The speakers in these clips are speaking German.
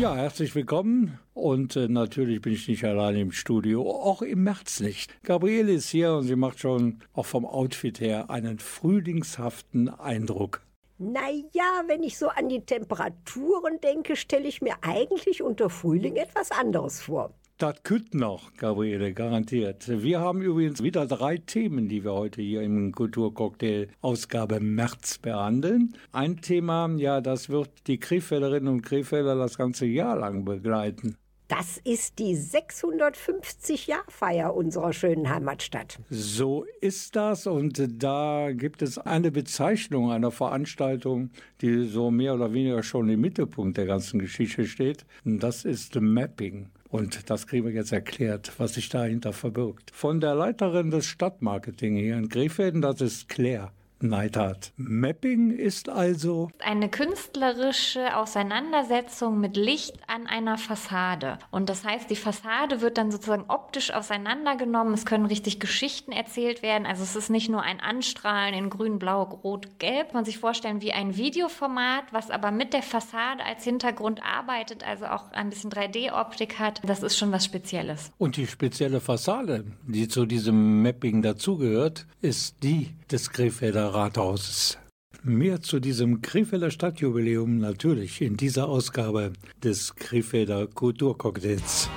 Ja, herzlich willkommen. Und äh, natürlich bin ich nicht allein im Studio, auch im März nicht. Gabriele ist hier und sie macht schon auch vom Outfit her einen frühlingshaften Eindruck. Naja, wenn ich so an die Temperaturen denke, stelle ich mir eigentlich unter Frühling etwas anderes vor. Das könnte noch, Gabriele, garantiert. Wir haben übrigens wieder drei Themen, die wir heute hier im Kulturcocktail Ausgabe März behandeln. Ein Thema, ja, das wird die Krefelderinnen und Krefelder das ganze Jahr lang begleiten. Das ist die 650-Jahr-Feier unserer schönen Heimatstadt. So ist das und da gibt es eine Bezeichnung einer Veranstaltung, die so mehr oder weniger schon im Mittelpunkt der ganzen Geschichte steht. Und das ist Mapping. Und das kriegen wir jetzt erklärt, was sich dahinter verbirgt. Von der Leiterin des Stadtmarketing hier in Krefelden, das ist Claire. Neidhardt. Mapping ist also eine künstlerische Auseinandersetzung mit Licht an einer Fassade. Und das heißt, die Fassade wird dann sozusagen optisch auseinandergenommen. Es können richtig Geschichten erzählt werden. Also es ist nicht nur ein Anstrahlen in grün, blau, rot, gelb. Man sich vorstellen wie ein Videoformat, was aber mit der Fassade als Hintergrund arbeitet, also auch ein bisschen 3D-Optik hat. Das ist schon was Spezielles. Und die spezielle Fassade, die zu diesem Mapping dazugehört, ist die des Krefelder Rathauses. Mehr zu diesem Krefelder Stadtjubiläum natürlich in dieser Ausgabe des Krefelder Kulturcocktails.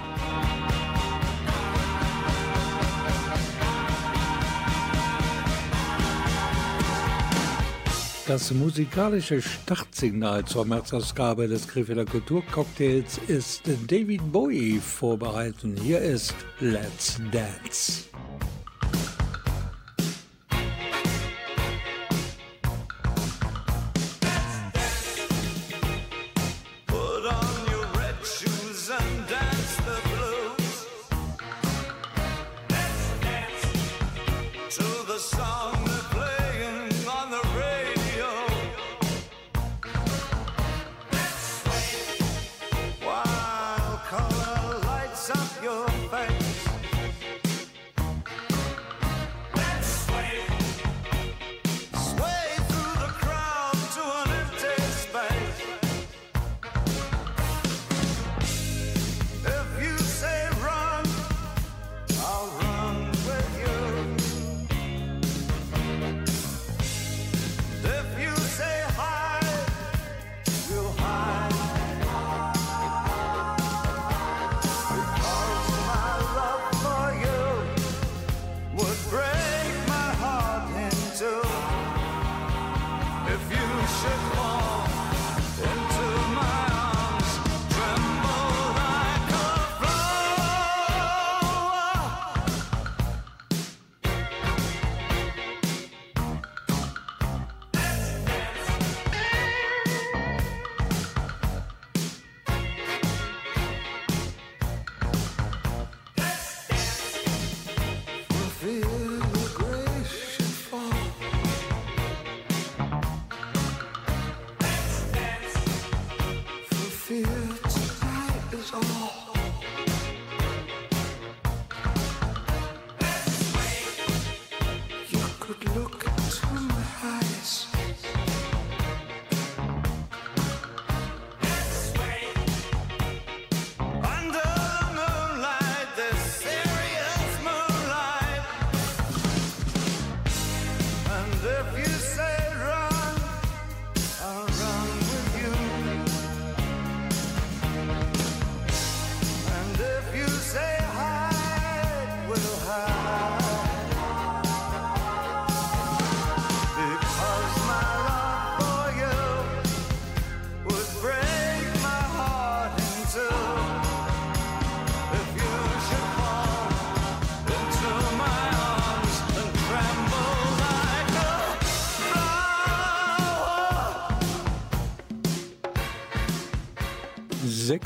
Das musikalische Startsignal zur Märzausgabe des Krefelder Kulturcocktails ist David Bowie vorbehalten. Hier ist Let's Dance.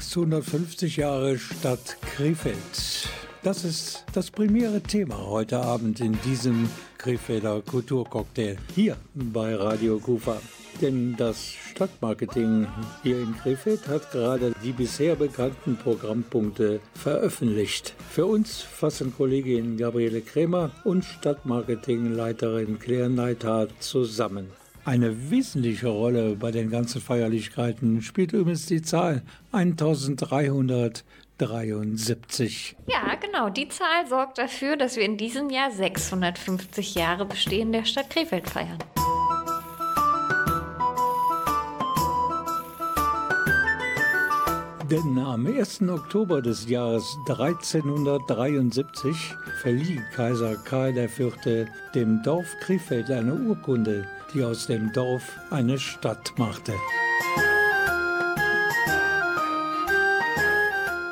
650 Jahre Stadt Krefeld. Das ist das primäre Thema heute Abend in diesem Krefelder Kulturcocktail hier bei Radio Kufa. Denn das Stadtmarketing hier in Krefeld hat gerade die bisher bekannten Programmpunkte veröffentlicht. Für uns fassen Kollegin Gabriele Krämer und Stadtmarketingleiterin Claire Neithardt zusammen. Eine wesentliche Rolle bei den ganzen Feierlichkeiten spielt übrigens die Zahl 1373. Ja, genau. Die Zahl sorgt dafür, dass wir in diesem Jahr 650 Jahre Bestehen der Stadt Krefeld feiern. Denn am 1. Oktober des Jahres 1373 verlieh Kaiser Karl IV. dem Dorf Krefeld eine Urkunde, die aus dem Dorf eine Stadt machte.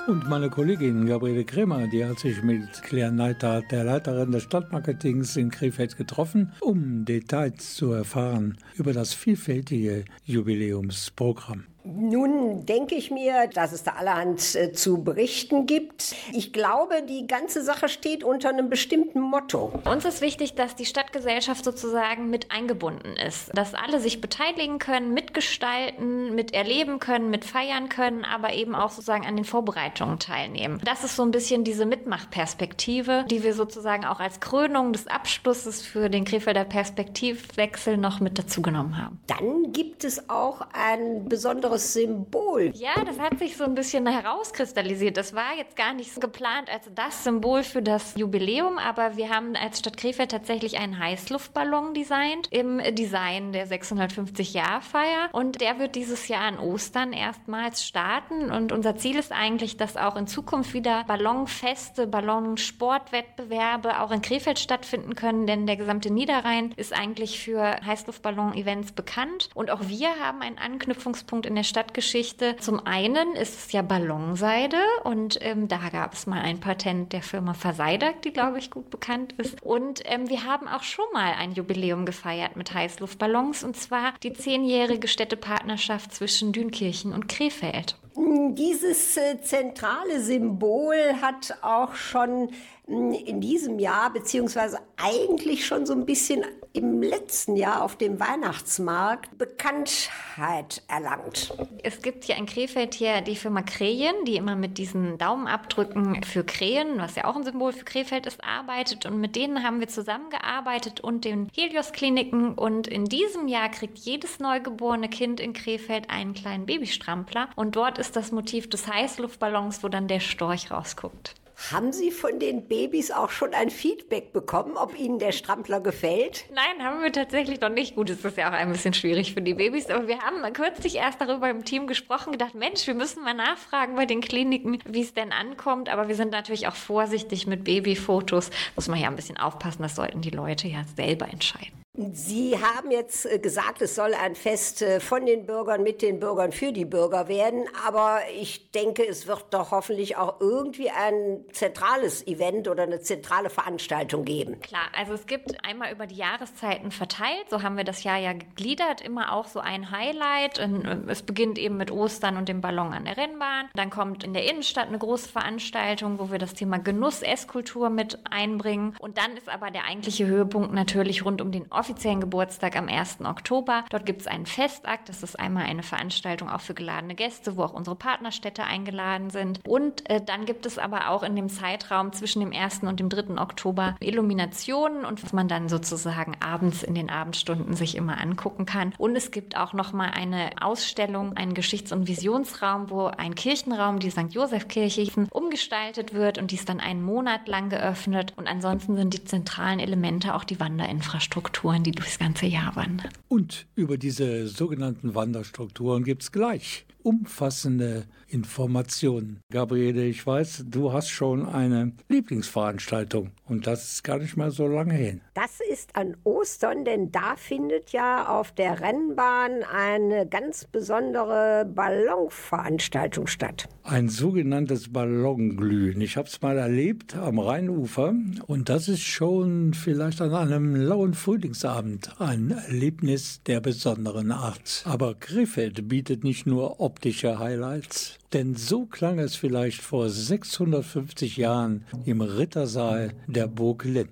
Und meine Kollegin Gabriele Kremer, die hat sich mit Claire Neithardt, der Leiterin des Stadtmarketings in Krefeld, getroffen, um Details zu erfahren über das vielfältige Jubiläumsprogramm. Nun denke ich mir, dass es da allerhand äh, zu berichten gibt. Ich glaube, die ganze Sache steht unter einem bestimmten Motto. Uns ist wichtig, dass die Stadtgesellschaft sozusagen mit eingebunden ist, dass alle sich beteiligen können, mitgestalten, miterleben können, mitfeiern können, aber eben auch sozusagen an den Vorbereitungen teilnehmen. Das ist so ein bisschen diese Mitmachperspektive, die wir sozusagen auch als Krönung des Abschlusses für den Krefelder Perspektivwechsel noch mit dazugenommen haben. Dann gibt es auch ein besonderes besonderes Symbol. Ja, das hat sich so ein bisschen herauskristallisiert. Das war jetzt gar nicht so geplant als das Symbol für das Jubiläum, aber wir haben als Stadt Krefeld tatsächlich einen Heißluftballon designt im Design der 650-Jahr-Feier und der wird dieses Jahr an Ostern erstmals starten und unser Ziel ist eigentlich, dass auch in Zukunft wieder Ballonfeste, Ballonsportwettbewerbe auch in Krefeld stattfinden können, denn der gesamte Niederrhein ist eigentlich für Heißluftballon-Events bekannt und auch wir haben einen Anknüpfungspunkt in der Stadtgeschichte. Zum einen ist es ja Ballonseide und ähm, da gab es mal ein Patent der Firma Verseidak, die glaube ich gut bekannt ist. Und ähm, wir haben auch schon mal ein Jubiläum gefeiert mit Heißluftballons und zwar die zehnjährige Städtepartnerschaft zwischen Dünkirchen und Krefeld. Dieses äh, zentrale Symbol hat auch schon in diesem Jahr, beziehungsweise eigentlich schon so ein bisschen im letzten Jahr auf dem Weihnachtsmarkt Bekanntheit erlangt. Es gibt hier in Krefeld hier die Firma Krähen, die immer mit diesen Daumenabdrücken für Krähen, was ja auch ein Symbol für Krefeld ist, arbeitet. Und mit denen haben wir zusammengearbeitet und den Helios-Kliniken. Und in diesem Jahr kriegt jedes neugeborene Kind in Krefeld einen kleinen Babystrampler. Und dort ist das Motiv des Heißluftballons, wo dann der Storch rausguckt. Haben Sie von den Babys auch schon ein Feedback bekommen, ob Ihnen der Strampler gefällt? Nein, haben wir tatsächlich noch nicht. Gut, es ist ja auch ein bisschen schwierig für die Babys, aber wir haben kürzlich erst darüber im Team gesprochen, gedacht, Mensch, wir müssen mal nachfragen bei den Kliniken, wie es denn ankommt. Aber wir sind natürlich auch vorsichtig mit Babyfotos. Muss man ja ein bisschen aufpassen, das sollten die Leute ja selber entscheiden. Sie haben jetzt äh, gesagt, es soll ein Fest äh, von den Bürgern, mit den Bürgern, für die Bürger werden. Aber ich denke, es wird doch hoffentlich auch irgendwie ein zentrales Event oder eine zentrale Veranstaltung geben. Klar, also es gibt einmal über die Jahreszeiten verteilt. So haben wir das Jahr ja gegliedert. Immer auch so ein Highlight. Äh, es beginnt eben mit Ostern und dem Ballon an der Rennbahn. Dann kommt in der Innenstadt eine große Veranstaltung, wo wir das Thema Genuss, Esskultur mit einbringen. Und dann ist aber der eigentliche Höhepunkt natürlich rund um den offiziellen Geburtstag am 1. Oktober. Dort gibt es einen Festakt. Das ist einmal eine Veranstaltung auch für geladene Gäste, wo auch unsere Partnerstädte eingeladen sind. Und äh, dann gibt es aber auch in dem Zeitraum zwischen dem 1. und dem 3. Oktober Illuminationen und was man dann sozusagen abends in den Abendstunden sich immer angucken kann. Und es gibt auch noch mal eine Ausstellung, einen Geschichts- und Visionsraum, wo ein Kirchenraum, die St. Josef-Kirche, umgestaltet wird und die ist dann einen Monat lang geöffnet. Und ansonsten sind die zentralen Elemente auch die Wanderinfrastruktur Wanderstrukturen, die durchs ganze Jahr wandern. Und über diese sogenannten Wanderstrukturen gibt es gleich umfassende Informationen. Gabriele, ich weiß, du hast schon eine Lieblingsveranstaltung und das ist gar nicht mal so lange hin. Das ist an Ostern, denn da findet ja auf der Rennbahn eine ganz besondere Ballonveranstaltung statt. Ein sogenanntes Ballonglühen. Ich habe es mal erlebt am Rheinufer und das ist schon vielleicht an einem lauen Frühlings Tanzabend ein Erlebnis der besonderen Art. Aber Krefeld bietet nicht nur optische Highlights, denn so klang es vielleicht vor 650 Jahren im Rittersaal der Burg Linn.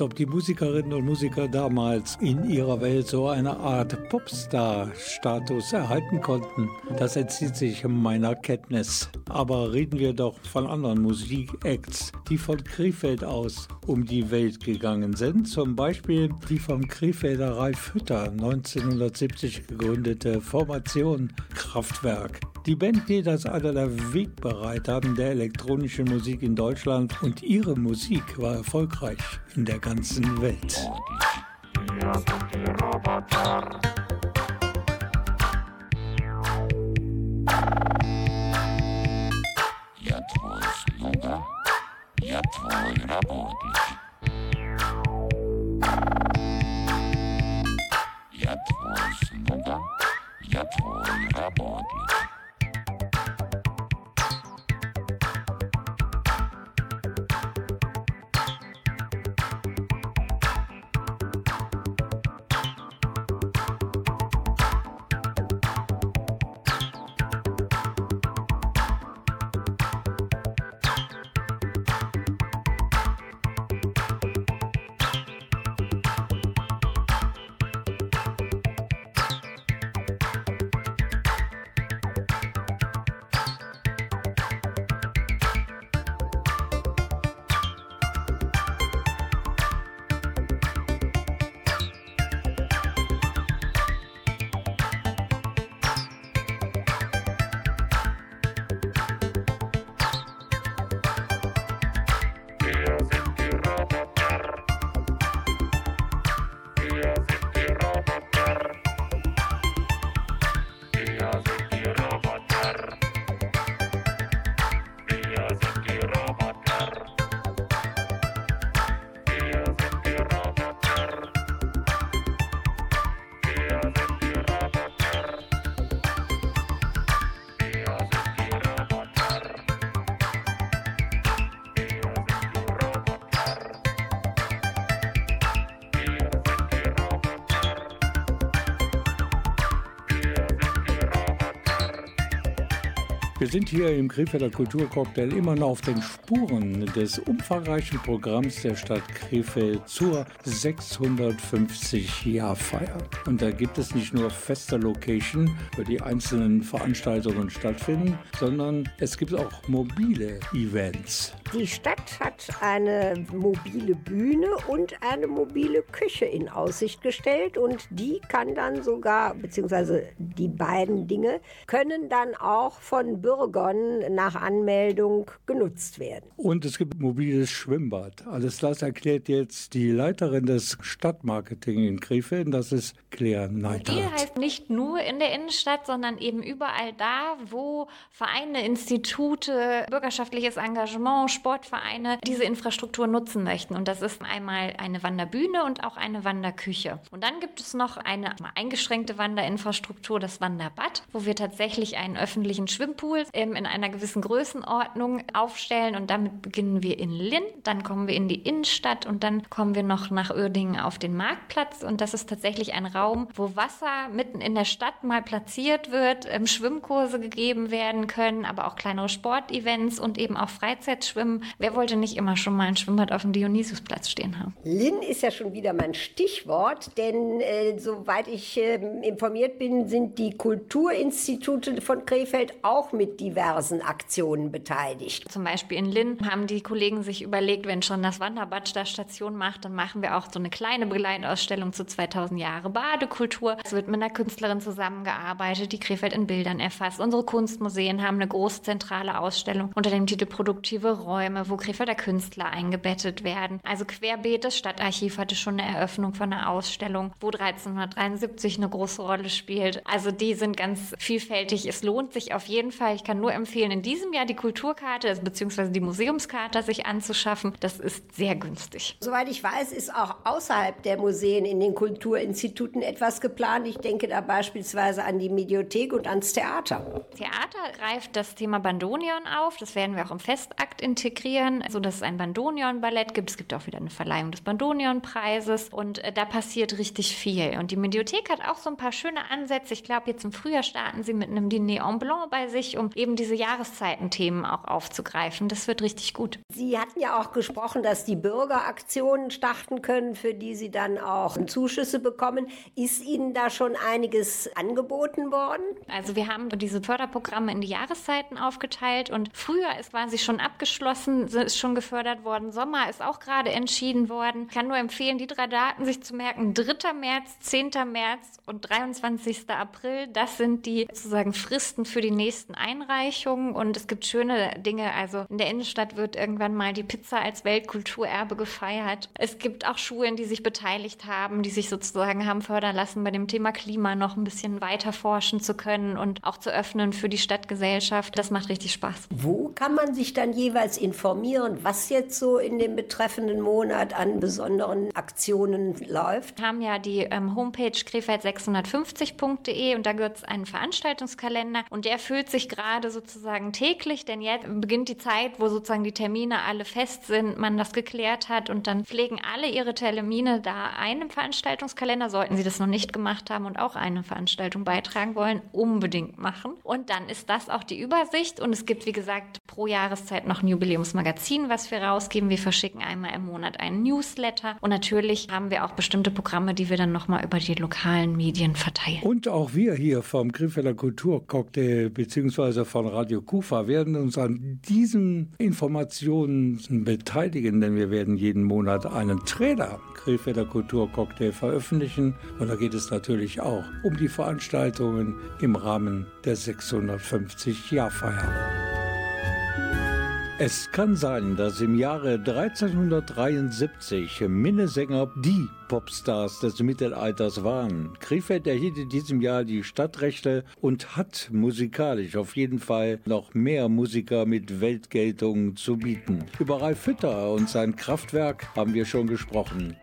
Ob die Musikerinnen und Musiker damals in ihrer Welt so eine Art Popstar-Status erhalten konnten. Das entzieht sich meiner Kenntnis. Aber reden wir doch von anderen Musikacts, die von Krefeld aus um die Welt gegangen sind. Zum Beispiel die vom Krefelder Ralf Hütter 1970 gegründete Formation Kraftwerk. Die Band gilt als einer der Wegbereiter der elektronischen Musik in Deutschland und ihre Musik war erfolgreich in der ganzen Welt. Sind hier im Krefelder Kulturcocktail immer noch auf den Spuren des umfangreichen Programms der Stadt Krefeld zur 650-Jahrfeier. Und da gibt es nicht nur feste Location, wo die einzelnen Veranstaltungen stattfinden, sondern es gibt auch mobile Events. Die Stadt hat eine mobile Bühne und eine mobile Küche in Aussicht gestellt und die kann dann sogar, beziehungsweise die beiden Dinge, können dann auch von Bürgern nach Anmeldung genutzt werden. Und es gibt mobiles Schwimmbad. Alles das erklärt jetzt die Leiterin des Stadtmarketing in Krefeld, das ist Claire Neidhardt. Mobil heißt nicht nur in der Innenstadt, sondern eben überall da, wo Vereine, Institute, bürgerschaftliches Engagement, Sportvereine diese Infrastruktur nutzen möchten. Und das ist einmal eine Wanderbühne und auch eine Wanderküche. Und dann gibt es noch eine eingeschränkte Wanderinfrastruktur, das Wanderbad, wo wir tatsächlich einen öffentlichen Schwimmpool ähm, in einer gewissen Größenordnung aufstellen. Und damit beginnen wir in Linn, dann kommen wir in die Innenstadt und dann kommen wir noch nach Uerdingen auf den Marktplatz. Und das ist tatsächlich ein Raum, wo Wasser mitten in der Stadt mal platziert wird, ähm, Schwimmkurse gegeben werden können, aber auch kleinere Sportevents und eben auch Freizeitschwimmen Schwimmen. Wer wollte nicht immer schon mal ein Schwimmbad auf dem Dionysusplatz stehen haben? Linn ist ja schon wieder mein Stichwort, denn äh, soweit ich äh, informiert bin, sind die Kulturinstitute von Krefeld auch mit diversen Aktionen beteiligt. Zum Beispiel in Linn haben die Kollegen sich überlegt, wenn schon das Wanderbad da Station macht, dann machen wir auch so eine kleine Begleitausstellung zu 2000 Jahre Badekultur. Es wird mit einer Künstlerin zusammengearbeitet, die Krefeld in Bildern erfasst. Unsere Kunstmuseen haben eine große zentrale Ausstellung unter dem Titel Produktive Räume. Wo Krefelder Künstler eingebettet werden. Also querbeet, das Stadtarchiv hatte schon eine Eröffnung von einer Ausstellung, wo 1373 eine große Rolle spielt. Also die sind ganz vielfältig. Es lohnt sich auf jeden Fall. Ich kann nur empfehlen, in diesem Jahr die Kulturkarte also bzw. die Museumskarte sich anzuschaffen. Das ist sehr günstig. Soweit ich weiß, ist auch außerhalb der Museen in den Kulturinstituten etwas geplant. Ich denke da beispielsweise an die Mediothek und ans Theater. Theater greift das Thema Bandonion auf. Das werden wir auch im Festakt integrieren, sodass es ein Bandonion-Ballett gibt. Es gibt auch wieder eine Verleihung des Bandonion-Preises und äh, da passiert richtig viel. Und die Mediothek hat auch so ein paar schöne Ansätze. Ich glaube, jetzt im Frühjahr starten sie mit einem Dîner en Blanc bei sich, um eben diese Jahreszeitenthemen auch aufzugreifen. Das wird richtig gut. Sie hatten ja auch gesprochen, dass die Bürger Aktionen starten können, für die Sie dann auch Zuschüsse bekommen. Ist Ihnen da schon einiges angeboten worden? Also wir haben diese Förderprogramme in die Jahreszeiten aufgeteilt und früher ist quasi schon abgeschlossen, ist schon gefördert worden. Sommer ist auch gerade entschieden worden. Ich kann nur empfehlen, die drei Daten sich zu merken. 3. März, 10. März und 23. April. Das sind die sozusagen Fristen für die nächsten Einreichungen und es gibt schöne Dinge. Also in der Innenstadt wird irgendwann mal die Pizza als Weltkulturerbe gefeiert. Es gibt auch Schulen, die sich beteiligt haben, die sich sozusagen haben fördern lassen, bei dem Thema Klima noch ein bisschen weiter forschen zu können und auch zu öffnen für die Stadtgesellschaft. Das macht richtig Spaß. Wo kann man sich dann jeweils informieren, was jetzt so in dem betreffenden Monat an besonderen Aktionen läuft? Wir haben ja die ähm, Homepage krefeld650.de und da gibt es einen Veranstaltungskalender und der füllt sich gerade sozusagen täglich, denn jetzt beginnt die Zeit, wo sozusagen die Termine alle fest sind, man das geklärt hat und dann pflegen alle ihre Termine da ein im Veranstaltungskalender. Sollten sie das noch nicht gemacht haben und auch eine Veranstaltung beitragen wollen, unbedingt machen. Und dann ist das auch die Übersicht und es gibt, wie gesagt, pro Jahreszeit noch ein Jubiläumsmagazin, was wir rausgeben. Wir verschicken einmal im Monat einen Newsletter und natürlich haben wir auch bestimmte Programme, die wir dann nochmal über die lokalen Medien verteilen. Und auch wir hier vom Griffeler Kulturcocktail bzw. von Radio Kufa werden uns an diesen Informationen beteiligen, denn wir werden jeden Monat einen Trailer Krefelder Kulturcocktail veröffentlichen. Und da geht es natürlich auch um die Veranstaltungen im Rahmen der 650-Jahrfeier. Es kann sein, dass im Jahre 1373 Minnesänger die Popstars des Mittelalters waren. Krefeld erhielt in diesem Jahr die Stadtrechte und hat musikalisch auf jeden Fall noch mehr Musiker mit Weltgeltung zu bieten. Über Ralf Hütter und sein Kraftwerk haben wir schon gesprochen.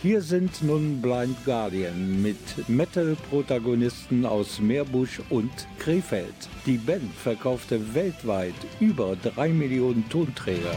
Hier sind nun Blind Guardian mit Metal-Protagonisten aus Meerbusch und Krefeld. Die Band verkaufte weltweit über drei Millionen Tonträger.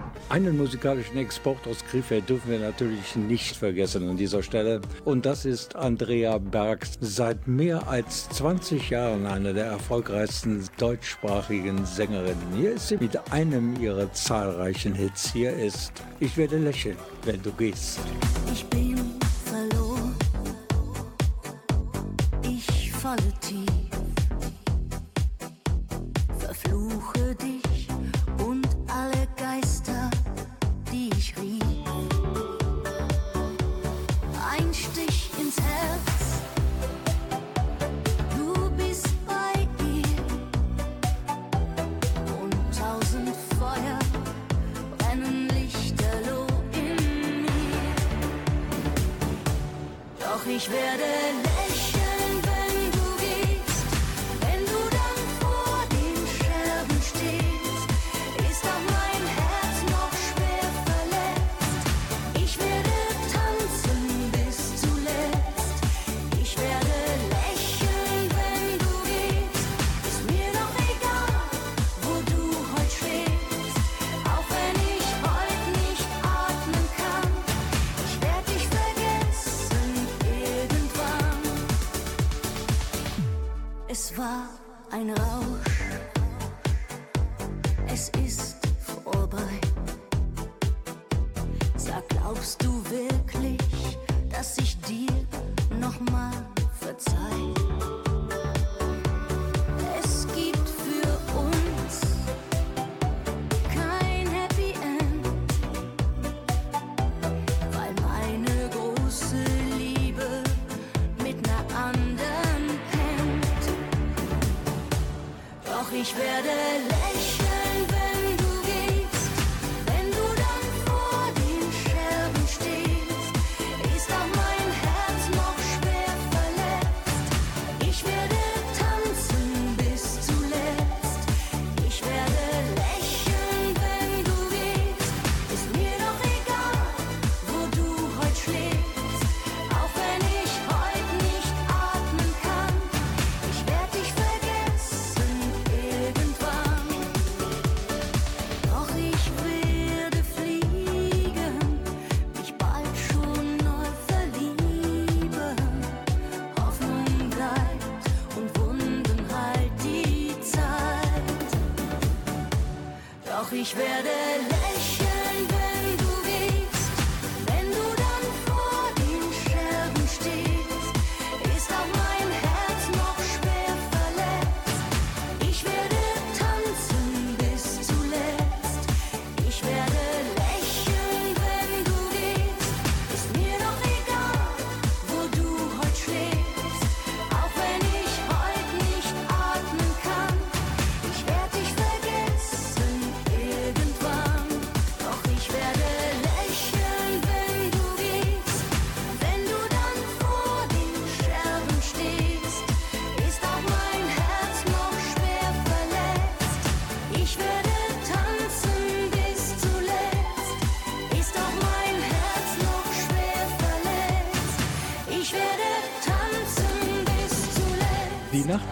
Einen musikalischen Export aus Krefeld dürfen wir natürlich nicht vergessen an dieser Stelle. Und das ist Andrea Bergs, seit mehr als 20 Jahren eine der erfolgreichsten deutschsprachigen Sängerinnen. Hier ist sie mit einem ihrer zahlreichen Hits. Hier ist Ich werde lächeln, wenn du gehst. Ich bin verloren. Ich falle tief.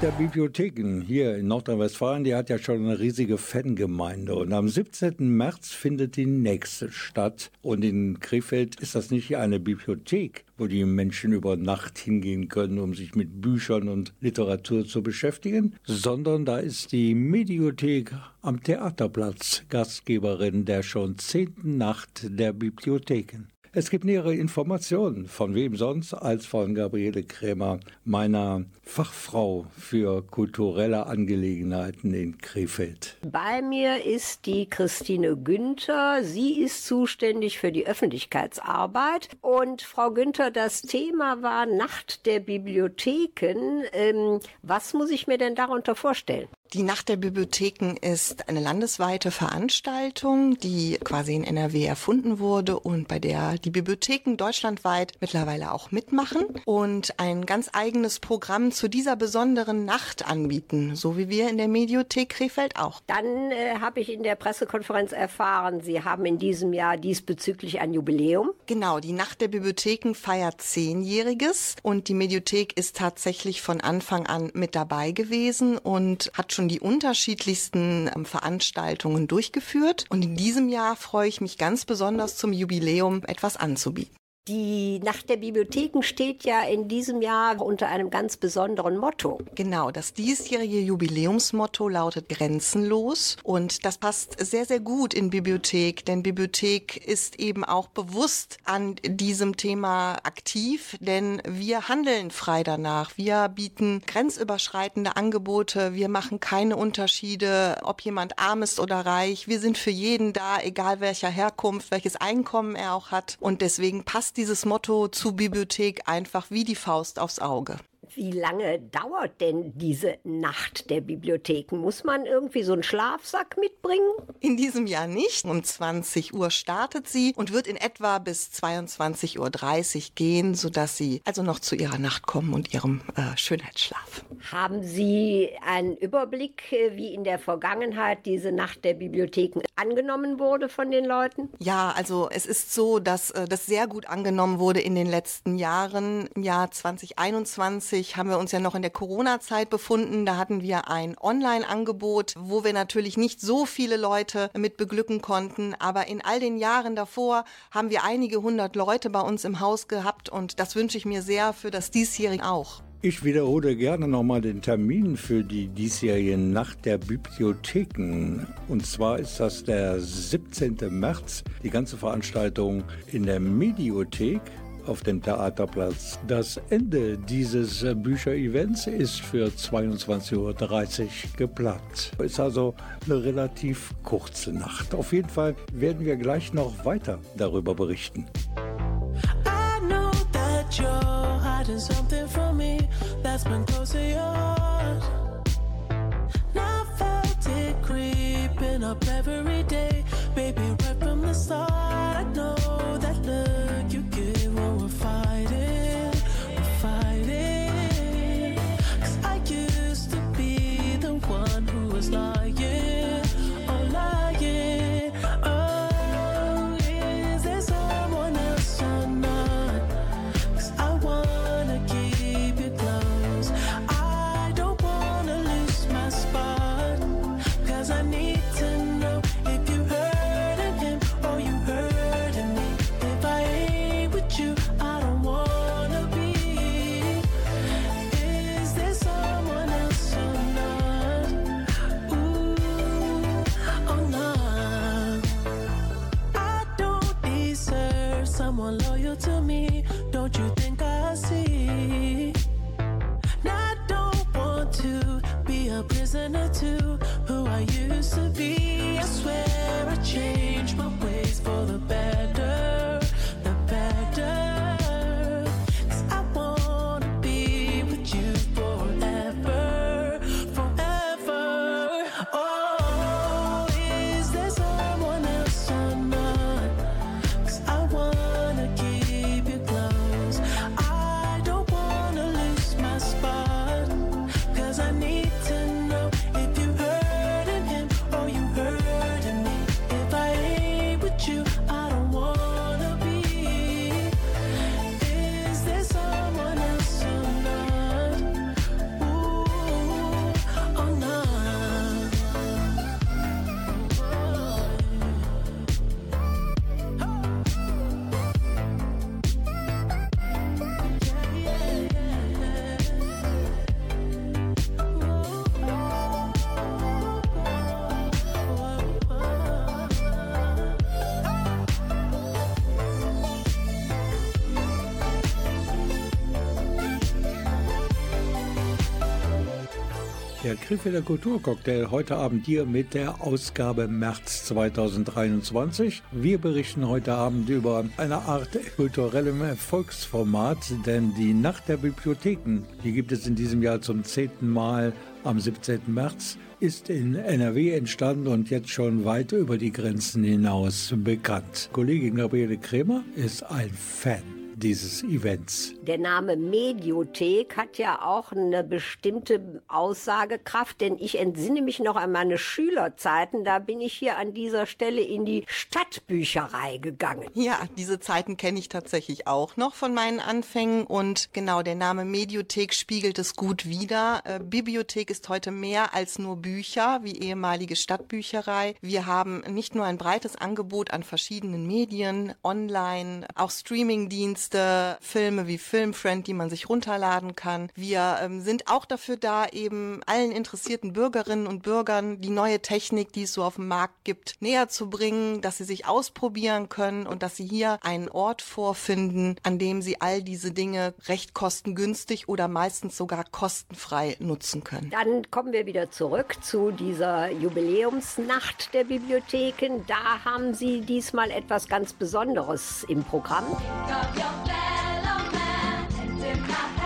Der Bibliotheken hier in Nordrhein-Westfalen, die hat ja schon eine riesige Fangemeinde. Und am 17. März findet die nächste statt. Und in Krefeld ist das nicht eine Bibliothek, wo die Menschen über Nacht hingehen können, um sich mit Büchern und Literatur zu beschäftigen, sondern da ist die Mediothek am Theaterplatz Gastgeberin der schon zehnten Nacht der Bibliotheken. Es gibt nähere Informationen, von wem sonst als von Gabriele Krämer, meiner Fachfrau für kulturelle Angelegenheiten in Krefeld. Bei mir ist die Christine Günther. Sie ist zuständig für die Öffentlichkeitsarbeit. Und Frau Günther, das Thema war Nacht der Bibliotheken. Ähm, was muss ich mir denn darunter vorstellen? Die Nacht der Bibliotheken ist eine landesweite Veranstaltung, die quasi in NRW erfunden wurde und bei der die Bibliotheken deutschlandweit mittlerweile auch mitmachen und ein ganz eigenes Programm zu dieser besonderen Nacht anbieten, so wie wir in der Mediothek Krefeld auch. Dann äh, habe ich in der Pressekonferenz erfahren, Sie haben in diesem Jahr diesbezüglich ein Jubiläum. Genau, die Nacht der Bibliotheken feiert zehnjähriges und die Mediothek ist tatsächlich von Anfang an mit dabei gewesen und hat schon die unterschiedlichsten ähm, Veranstaltungen durchgeführt. Und in diesem Jahr freue ich mich ganz besonders zum Jubiläum etwas anzubieten. Die Nacht der Bibliotheken steht ja in diesem Jahr unter einem ganz besonderen Motto. Genau, das diesjährige Jubiläumsmotto lautet grenzenlos und das passt sehr, sehr gut in Bibliothek, denn Bibliothek ist eben auch bewusst an diesem Thema aktiv, denn wir handeln frei danach. Wir bieten grenzüberschreitende Angebote, wir machen keine Unterschiede, ob jemand arm ist oder reich. Wir sind für jeden da, egal welcher Herkunft, welches Einkommen er auch hat und deswegen passt dieses Motto zu Bibliothek einfach wie die Faust aufs Auge. Wie lange dauert denn diese Nacht der Bibliotheken? Muss man irgendwie so einen Schlafsack mitbringen? In diesem Jahr nicht. Um 20 Uhr startet sie und wird in etwa bis 22.30 Uhr gehen, sodass Sie also noch zu Ihrer Nacht kommen und Ihrem äh, Schönheitsschlaf. Haben Sie einen Überblick, äh, wie in der Vergangenheit diese Nacht der Bibliotheken angenommen wurde von den Leuten? Ja, also es ist so, dass äh, das sehr gut angenommen wurde in den letzten Jahren. Im Jahr 2021 haben wir uns ja noch in der Corona-Zeit befunden. Da hatten wir ein Online-Angebot, wo wir natürlich nicht so viele Leute mit beglücken konnten. Aber in all den Jahren davor haben wir einige hundert Leute bei uns im Haus gehabt und das wünsche ich mir sehr für das diesjährige auch. Ich wiederhole gerne nochmal den Termin für die diesjährige Nacht der Bibliotheken. Und zwar ist das der 17. März, die ganze Veranstaltung in der Mediothek auf dem Theaterplatz. Das Ende dieses Bücherevents ist für 22.30 Uhr geplant. Ist also eine relativ kurze Nacht. Auf jeden Fall werden wir gleich noch weiter darüber berichten. I know that you're hiding something from me that's been close to yours. I felt it creeping up every day, baby, right from the start. Was lying, Der Krefelder Kulturcocktail heute Abend hier mit der Ausgabe März 2023. Wir berichten heute Abend über eine Art kulturellem Erfolgsformat, denn die Nacht der Bibliotheken, die gibt es in diesem Jahr zum zehnten Mal am 17. März ist in NRW entstanden und jetzt schon weit über die Grenzen hinaus bekannt. Kollegin Gabriele Kremer ist ein Fan dieses Events. Der Name Mediothek hat ja auch eine bestimmte Aussagekraft, denn ich entsinne mich noch an meine Schülerzeiten. Da bin ich hier an dieser Stelle in die Stadtbücherei gegangen. Ja, diese Zeiten kenne ich tatsächlich auch noch von meinen Anfängen und genau der Name Mediothek spiegelt es gut wider. Äh, Bibliothek ist heute mehr als nur Bücher wie ehemalige Stadtbücherei. Wir haben nicht nur ein breites Angebot an verschiedenen Medien, online, auch Streamingdienste, Filme wie Filmfriend, die man sich runterladen kann. Wir ähm, sind auch dafür da, eben allen interessierten Bürgerinnen und Bürgern die neue Technik, die es so auf dem Markt gibt, näher zu bringen, dass sie sich ausprobieren können und dass sie hier einen Ort vorfinden, an dem sie all diese Dinge recht kostengünstig oder meistens sogar kostenfrei nutzen können. Dann kommen wir wieder zurück zu dieser Jubiläumsnacht der Bibliotheken. Da haben Sie diesmal etwas ganz Besonderes im Programm. Of your fellow man and in my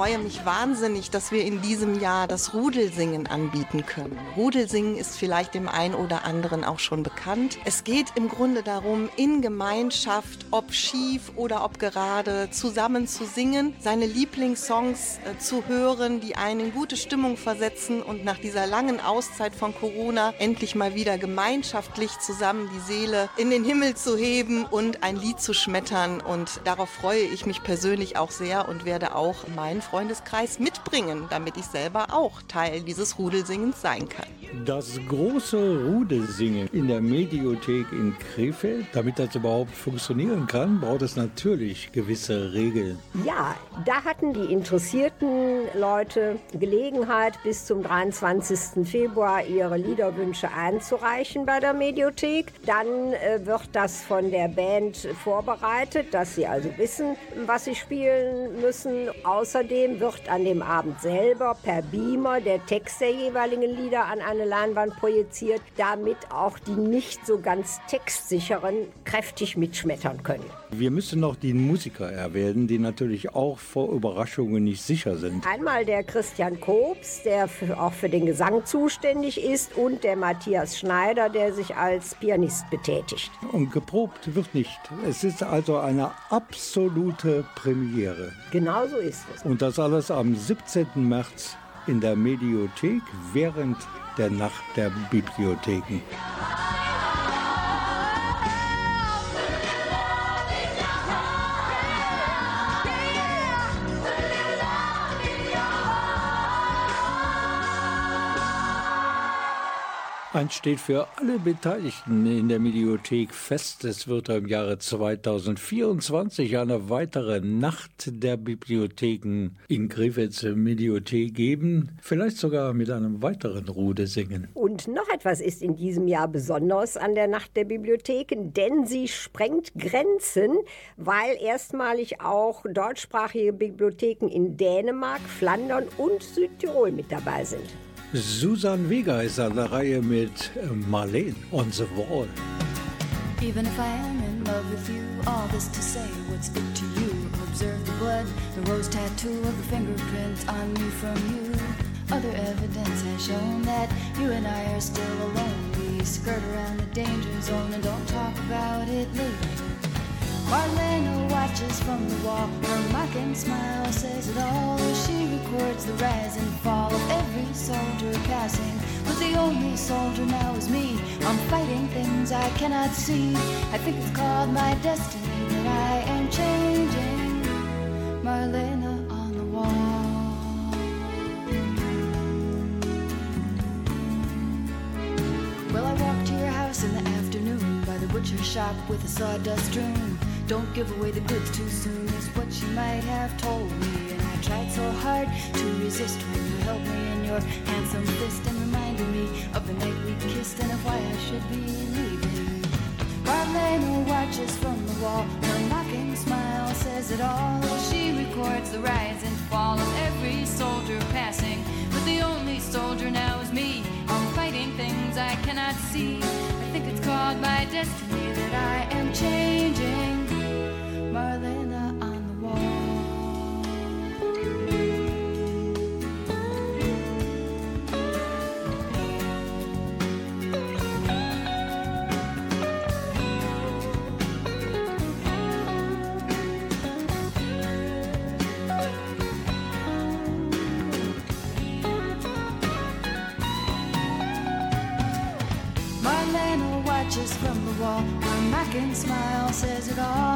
freue mich wahnsinnig, dass wir in diesem Jahr das Rudelsingen anbieten können. Rudelsingen ist vielleicht dem einen oder anderen auch schon bekannt. Es geht im Grunde darum, in Gemeinschaft, ob schief oder ob gerade, zusammen zu singen, seine Lieblingssongs äh, zu hören, die einen in gute Stimmung versetzen und nach dieser langen Auszeit von Corona endlich mal wieder gemeinschaftlich zusammen die Seele in den Himmel zu heben und ein Lied zu schmettern. Und darauf freue ich mich persönlich auch sehr und werde auch meinen Freundeskreis mitbringen, damit ich selber auch Teil dieses Rudelsingens sein kann. Das große Rudelsingen in der Mediothek in Krefeld, damit das überhaupt funktionieren kann, braucht es natürlich gewisse Regeln. Ja, da hatten die interessierten Leute Gelegenheit, bis zum 23. Februar ihre Liederwünsche einzureichen bei der Mediothek. Dann äh, wird das von der Band vorbereitet, dass sie also wissen, was sie spielen müssen. Außerdem wird an dem Abend selber per Beamer der Text der jeweiligen Lieder an eine Leinwand projiziert, damit auch die nicht so ganz textsicheren kräftig mitschmettern können. Wir müssen noch die Musiker erwähnen, die natürlich auch vor Überraschungen nicht sicher sind. Einmal der Christian Kobs, der auch für den Gesang zuständig ist, und der Matthias Schneider, der sich als Pianist betätigt. Und geprobt wird nicht. Es ist also eine absolute Premiere. Genau so ist es. Und das alles am 17. März in der Mediothek während der Nacht der Bibliotheken. Eins steht für alle Beteiligten in der Mediothek fest. Es wird im Jahre 2024 eine weitere Nacht der Bibliotheken in Griffiths Mediothek geben. Vielleicht sogar mit einem weiteren Rude singen. Und noch etwas ist in diesem Jahr besonders an der Nacht der Bibliotheken, denn sie sprengt Grenzen, weil erstmalig auch deutschsprachige Bibliotheken in Dänemark, Flandern und Südtirol mit dabei sind. Susan Vega ist an der Reihe mit uh, Marlene on the Wall. Even if I am in love with you, all this to say what's it to you? Observe the blood, the rose tattoo of the fingerprints on me from you. Other evidence has shown that you and I are still alone. We skirt around the danger zone and don't talk about it lately. Marlena watches from the walk, her mocking smile says it all. She records the rise and fall of every soldier passing. But the only soldier now is me. I'm fighting things I cannot see. I think it's called my destiny that I am changing. Marlena on the wall. Well, I walked to your house in the afternoon by the butcher shop with a sawdust strewn. Don't give away the goods too soon is what you might have told me. And I tried so hard to resist when you held me in your handsome fist and reminded me of the night we kissed and of why I should be leaving. Marlena watches from the wall, her mocking smile says it all. She records the rise and fall of every soldier passing, but the only soldier now is me. I'm fighting things I cannot see. I think it's called my destiny that I am changing. Marlena on the wall. Marlena watches from the wall. Her mocking smile says it all.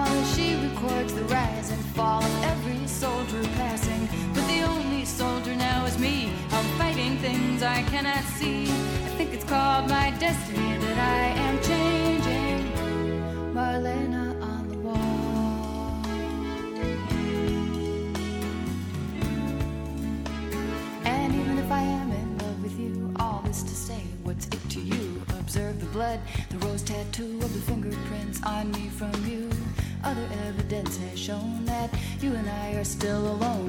I cannot see. I think it's called my destiny that I am changing. Marlena on the wall. And even if I am in love with you, all this to say, what's it to you? Observe the blood, the rose tattoo of the fingerprints on me from you. Other evidence has shown that you and I are still alone.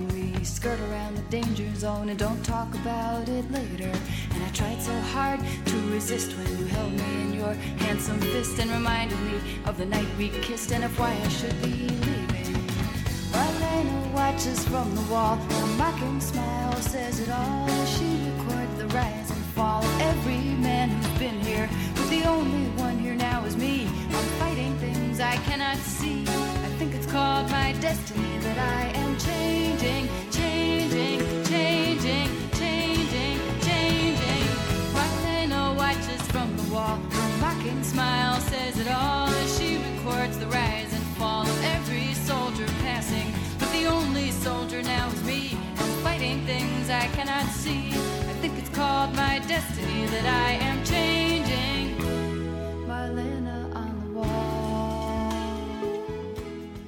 Skirt around the danger zone and don't talk about it later. And I tried so hard to resist when you held me in your handsome fist and reminded me of the night we kissed and of why I should be leaving. Marlena watches from the wall. Her mocking smile says it all. She records the rise and fall of every man who's been here. But the only one here now is me. I'm fighting things I cannot see. I think it's called my destiny that I am changing, changing, changing, changing, changing. Marlena watches from the wall. Her mocking smile says it all as she records the rise and fall of every soldier passing. But the only soldier now is me. I'm fighting things I cannot see. I think it's called my destiny that I am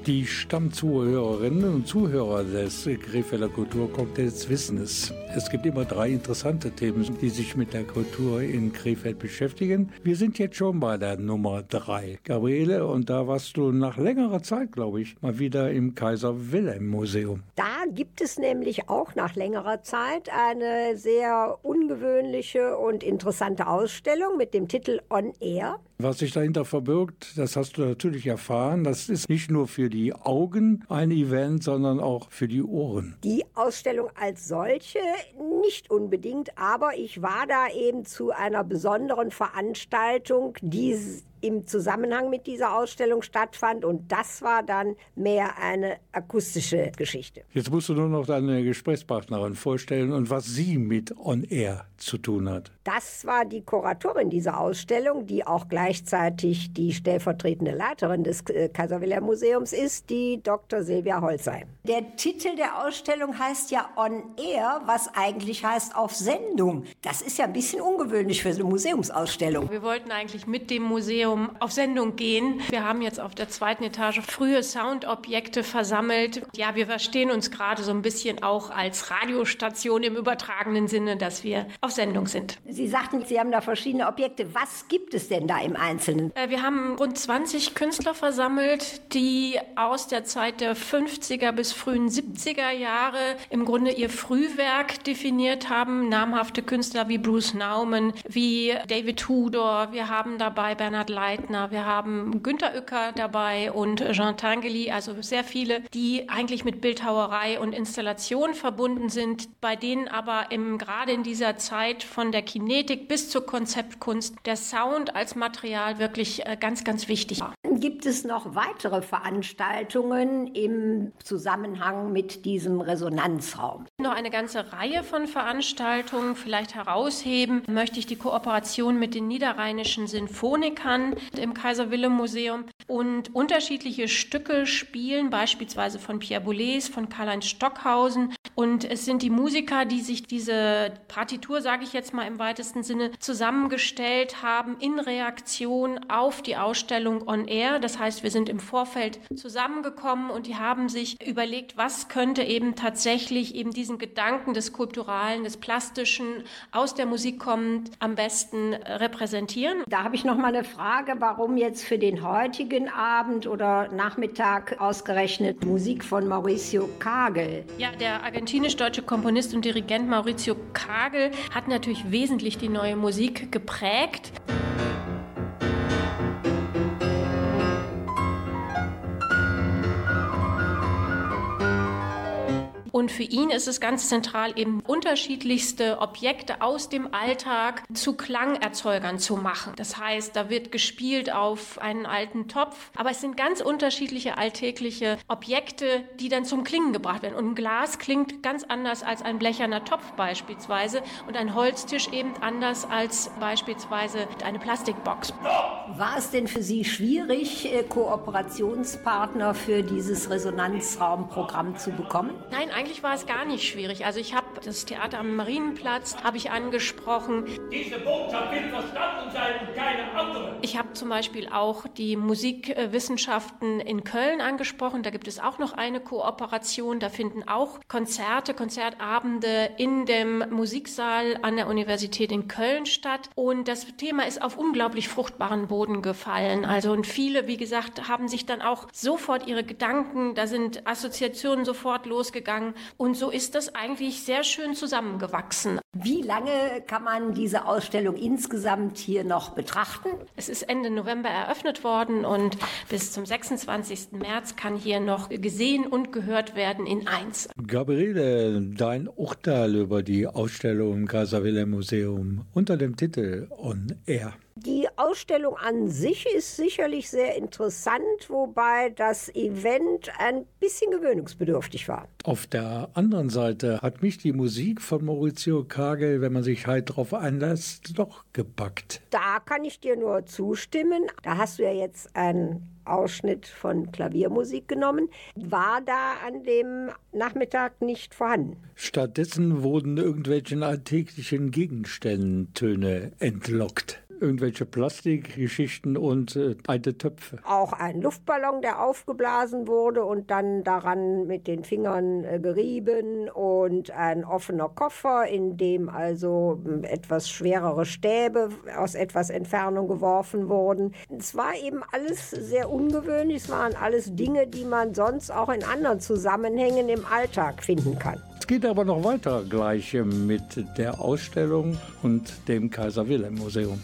Die Stammzuhörerinnen und Zuhörer des Krefelder Kulturcocktails wissen es. Es gibt immer drei interessante Themen, die sich mit der Kultur in Krefeld beschäftigen. Wir sind jetzt schon bei der Nummer drei. Gabriele, und da warst du nach längerer Zeit, glaube ich, mal wieder im Kaiser Wilhelm Museum. Da gibt es nämlich auch nach längerer Zeit eine sehr ungewöhnliche und interessante Ausstellung mit dem Titel On Air. Was sich dahinter verbirgt, das hast du natürlich erfahren. Das ist nicht nur für die Augen ein Event, sondern auch für die Ohren. Die Ausstellung als solche nicht unbedingt, aber ich war da eben zu einer besonderen Veranstaltung, die im Zusammenhang mit dieser Ausstellung stattfand und das war dann mehr eine akustische Geschichte. Jetzt musst du nur noch deine Gesprächspartnerin vorstellen und was sie mit On Air zu tun hat. Das war die Kuratorin dieser Ausstellung, die auch gleichzeitig die stellvertretende Leiterin des äh, Kaiser Wilhelm Museums ist, die Dr. Silvia Holzheim. Der Titel der Ausstellung heißt ja On Air, was eigentlich heißt auf Sendung. Das ist ja ein bisschen ungewöhnlich für so eine Museumsausstellung. Wir wollten eigentlich mit dem Museum auf Sendung gehen. Wir haben jetzt auf der zweiten Etage frühe Soundobjekte versammelt. Ja, wir verstehen uns gerade so ein bisschen auch als Radiostation im übertragenen Sinne, dass wir auf Sendung sind. Sie sagten, Sie haben da verschiedene Objekte. Was gibt es denn da im Einzelnen? Äh, Wir haben rund 20 Künstler versammelt, die aus der Zeit der 50er bis frühen 70er Jahre im Grunde ihr Frühwerk definiert haben. Namhafte Künstler wie Bruce Nauman, wie David Tudor. Wir haben dabei Bernhard Leitner, wir haben Günter Uecker dabei und Jean Tinguely, also sehr viele, die eigentlich mit Bildhauerei und Installation verbunden sind, bei denen aber im, gerade in dieser Zeit von der Kinetik bis zur Konzeptkunst der Sound als Material wirklich äh, ganz, ganz wichtig war. Gibt es noch weitere Veranstaltungen im Zusammenhang mit diesem Resonanzraum? Noch eine ganze Reihe von Veranstaltungen vielleicht herausheben möchte ich die Kooperation mit den niederrheinischen Sinfonikern im Kaiser Wilhelm Museum und unterschiedliche Stücke spielen, beispielsweise von Pierre Boulez, von Karl-Heinz Stockhausen. Und es sind die Musiker, die sich diese Partitur, sage ich jetzt mal im weitesten Sinne, zusammengestellt haben in Reaktion auf die Ausstellung On Air. Das heißt, wir sind im Vorfeld zusammengekommen und die haben sich überlegt, was könnte eben tatsächlich eben diesen Gedanken des Skulpturalen, des Plastischen aus der Musik kommend am besten repräsentieren. Da habe ich noch mal eine Frage. Frage, warum jetzt für den heutigen Abend oder Nachmittag ausgerechnet Musik von Mauricio Kagel? Ja, der argentinisch-deutsche Komponist und Dirigent Mauricio Kagel hat natürlich wesentlich die neue Musik geprägt. Und für ihn ist es ganz zentral, eben unterschiedlichste Objekte aus dem Alltag zu Klangerzeugern zu machen. Das heißt, da wird gespielt auf einen alten Topf, aber es sind ganz unterschiedliche alltägliche Objekte, die dann zum Klingen gebracht werden. Und ein Glas klingt ganz anders als ein blecherner Topf beispielsweise und ein Holztisch eben anders als beispielsweise eine Plastikbox. War es denn für Sie schwierig, äh, Kooperationspartner für dieses Resonanzraumprogramm zu bekommen? Nein, eigentlich war es gar nicht schwierig. Also ich habe das Theater am Marienplatz habe ich angesprochen. Diese Botschaft will verstanden sein und keine andere. Ich habe zum Beispiel auch die Musikwissenschaften in Köln angesprochen. Da gibt es auch noch eine Kooperation. Da finden auch Konzerte, Konzertabende in dem Musiksaal an der Universität in Köln statt. Und das Thema ist auf unglaublich fruchtbaren Boden gefallen. Also und viele, wie gesagt, haben sich dann auch sofort ihre Gedanken, da sind Assoziationen sofort losgegangen. Und so ist das eigentlich sehr schön zusammengewachsen. Wie lange kann man diese Ausstellung insgesamt hier noch betrachten? Es ist Ende November eröffnet worden und bis zum 26. März kann hier noch gesehen und gehört werden in eins. Gabriele, dein Urteil über die Ausstellung im Kaiser Wilhelm Museum unter dem Titel On Air. Die Ausstellung an sich ist sicherlich sehr interessant, wobei das Event ein bisschen gewöhnungsbedürftig war. Auf der anderen Seite hat mich die Musik von Maurizio Kagel, wenn man sich halt drauf einlässt, doch gepackt. Da kann ich dir nur zustimmen. Da hast du ja jetzt einen Ausschnitt von Klaviermusik genommen. War da an dem Nachmittag nicht vorhanden. Stattdessen wurden irgendwelchen alltäglichen Gegenständen Töne entlockt. Irgendwelche Plastikgeschichten und äh, alte Töpfe. Auch ein Luftballon, der aufgeblasen wurde und dann daran mit den Fingern äh, gerieben und ein offener Koffer, in dem also m, etwas schwerere Stäbe aus etwas Entfernung geworfen wurden. Es war eben alles sehr ungewöhnlich. Es waren alles Dinge, die man sonst auch in anderen Zusammenhängen im Alltag finden kann. Es geht aber noch weiter gleich mit der Ausstellung und dem Kaiser Wilhelm Museum.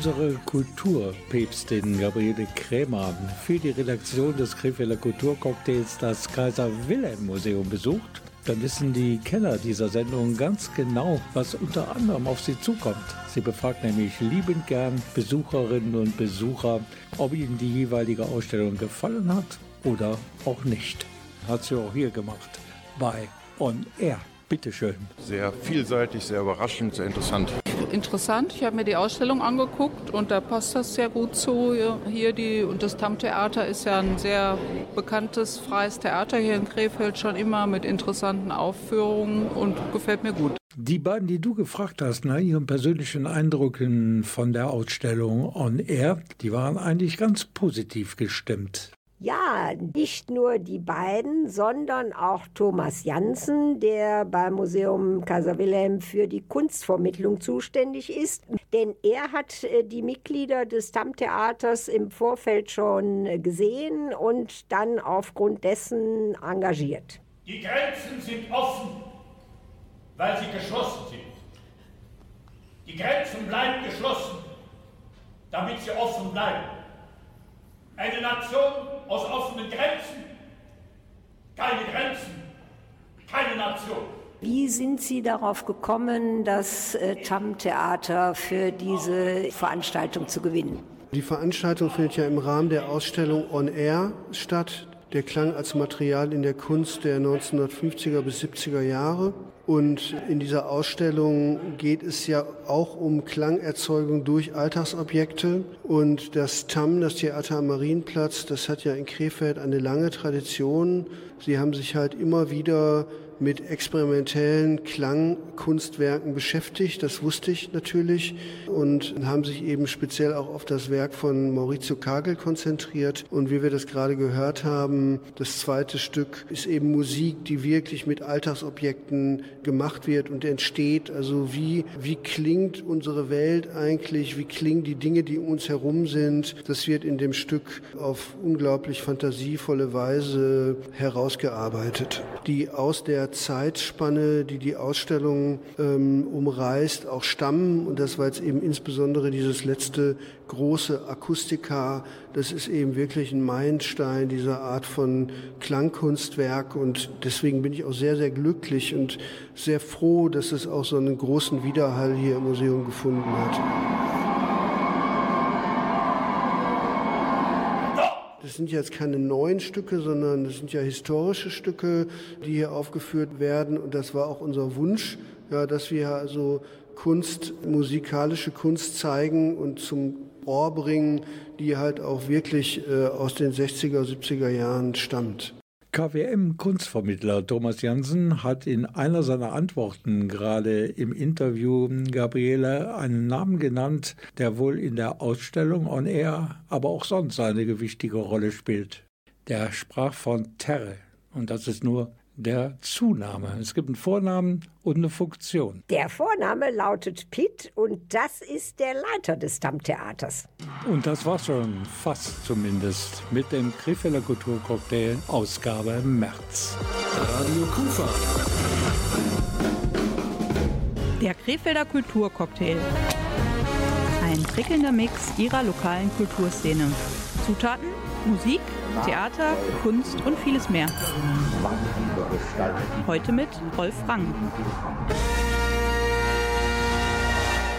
Unsere Kulturpäpstin Gabriele Krämer für die Redaktion des Krefelder Kulturcocktails das Kaiser Wilhelm Museum besucht, dann wissen die Kenner dieser Sendung ganz genau, was unter anderem auf sie zukommt. Sie befragt nämlich liebend gern Besucherinnen und Besucher, ob ihnen die jeweilige Ausstellung gefallen hat oder auch nicht. Hat sie auch hier gemacht bei On Air. Bitteschön. Sehr vielseitig, sehr überraschend, sehr interessant. Interessant, ich habe mir die Ausstellung angeguckt und da passt das sehr gut zu. Hier die, und das Tam-Theater ist ja ein sehr bekanntes freies Theater hier in Krefeld schon immer mit interessanten Aufführungen und gefällt mir gut. Die beiden, die du gefragt hast, nach ihren persönlichen Eindrücken von der Ausstellung On Air, die waren eigentlich ganz positiv gestimmt. Ja, nicht nur die beiden, sondern auch Thomas Janssen, der beim Museum Kaiser Wilhelm für die Kunstvermittlung zuständig ist. Denn er hat äh, die Mitglieder des Stammtheaters im Vorfeld schon äh, gesehen und dann aufgrund dessen engagiert. Die Grenzen sind offen, weil sie geschlossen sind. Die Grenzen bleiben geschlossen, damit sie offen bleiben. Eine Nation aus offenen Grenzen, keine Grenzen, keine Nation. Wie sind Sie darauf gekommen, das äh, TAM-Theater für diese Veranstaltung zu gewinnen? Die Veranstaltung findet ja im Rahmen der Ausstellung On Air statt. Der Klang als Material in der Kunst der 1950er bis 70er Jahre. Und in dieser Ausstellung geht es ja auch um Klangerzeugung durch Alltagsobjekte. Und das TAM, das Theater am Marienplatz, das hat ja in Krefeld eine lange Tradition. Sie haben sich halt immer wieder mit experimentellen Klangkunstwerken beschäftigt. Das wusste ich natürlich und haben sich eben speziell auch auf das Werk von Maurizio Kagel konzentriert. Und wie wir das gerade gehört haben, das zweite Stück ist eben Musik, die wirklich mit Alltagsobjekten gemacht wird und entsteht. Also wie, wie klingt unsere Welt eigentlich? Wie klingen die Dinge, die um uns herum sind? Das wird in dem Stück auf unglaublich fantasievolle Weise herausgearbeitet, die aus der Zeitspanne, die die Ausstellung ähm, umreißt, auch stammen. Und das war jetzt eben insbesondere dieses letzte große Akustika. Das ist eben wirklich ein Meilenstein dieser Art von Klangkunstwerk. Und deswegen bin ich auch sehr, sehr glücklich und sehr froh, dass es auch so einen großen Widerhall hier im Museum gefunden hat. Sind jetzt keine neuen Stücke, sondern das sind ja historische Stücke, die hier aufgeführt werden. Und das war auch unser Wunsch, ja, dass wir also Kunst, musikalische Kunst zeigen und zum Ohr bringen, die halt auch wirklich äh, aus den 60er, 70er Jahren stammt. KWM-Kunstvermittler Thomas Jansen hat in einer seiner Antworten gerade im Interview Gabriele einen Namen genannt, der wohl in der Ausstellung on Air, aber auch sonst eine gewichtige Rolle spielt. Der sprach von Terre und das ist nur der Zunahme. Es gibt einen Vornamen und eine Funktion. Der Vorname lautet Pitt und das ist der Leiter des Stammtheaters. Und das war schon fast zumindest mit dem Krefelder Kulturcocktail Ausgabe März. Radio Kufa. Der Krefelder Kulturcocktail. Ein prickelnder Mix ihrer lokalen Kulturszene. Zutaten, Musik, Theater, Kunst und vieles mehr. Heute mit Rolf Rang.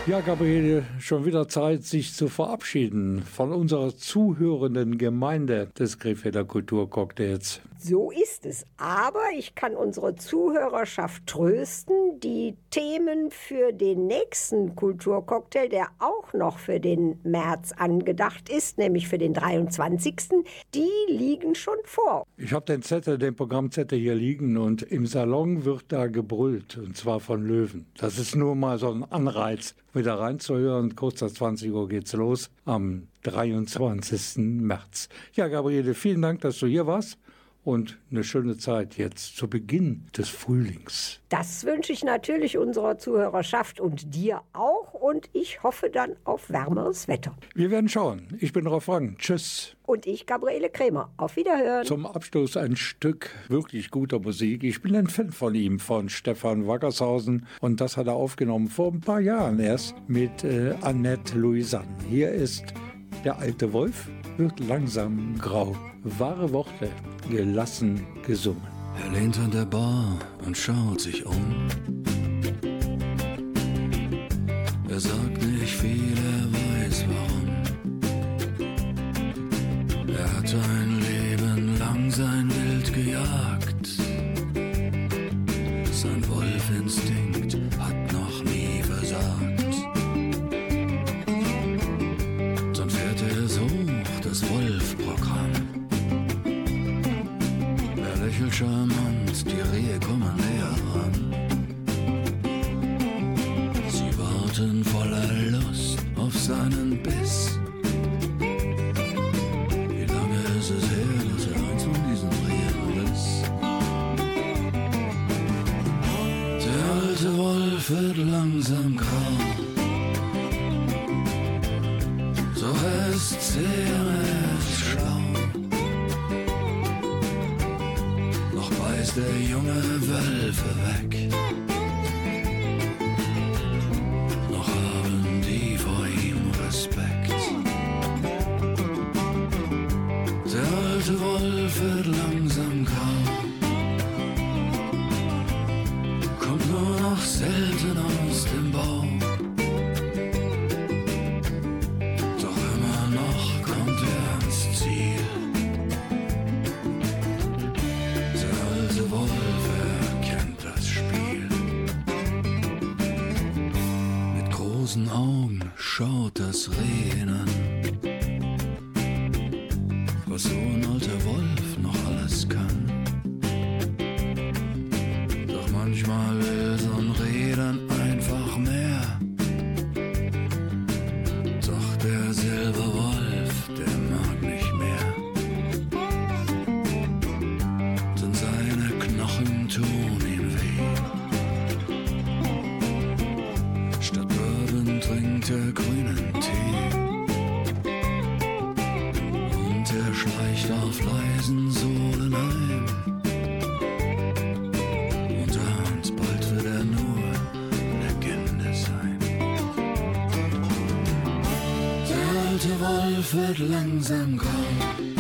Ja, Gabriele, schon wieder Zeit, sich zu verabschieden von unserer zuhörenden Gemeinde des Krefelder Kulturcocktails. So ist es. Aber ich kann unsere Zuhörerschaft trösten. Die Themen für den nächsten Kulturcocktail, der auch noch für den März angedacht ist, nämlich für den 23., die liegen schon vor. Ich habe den Zettel, den Programmzettel hier liegen und im Salon wird da gebrüllt und zwar von Löwen. Das ist nur mal so ein Anreiz, wieder reinzuhören. Kurz nach 20 Uhr geht's los am 23. März. Ja, Gabriele, vielen Dank, dass du hier warst und eine schöne Zeit jetzt zu Beginn des Frühlings. Das wünsche ich natürlich unserer Zuhörerschaft und dir auch. Und ich hoffe dann auf wärmeres Wetter. Wir werden schauen. Ich bin Rolf Rang. Tschüss. Und ich, Gabriele Krämer. Auf Wiederhören. Zum Abschluss ein Stück wirklich guter Musik. Ich bin ein Fan von ihm, von Stefan Wackershausen. Und das hat er aufgenommen vor ein paar Jahren erst mit äh, Annette Louisanne. Hier ist der alte Wolf, wird langsam grau. Wahre Worte, gelassen gesungen. Er lehnt an der Bar und schaut sich um. Er sagt nicht viel, er weiß warum. Er hat ein Leben lang sein Wild gejagt. Er Wolf wird langsam grau.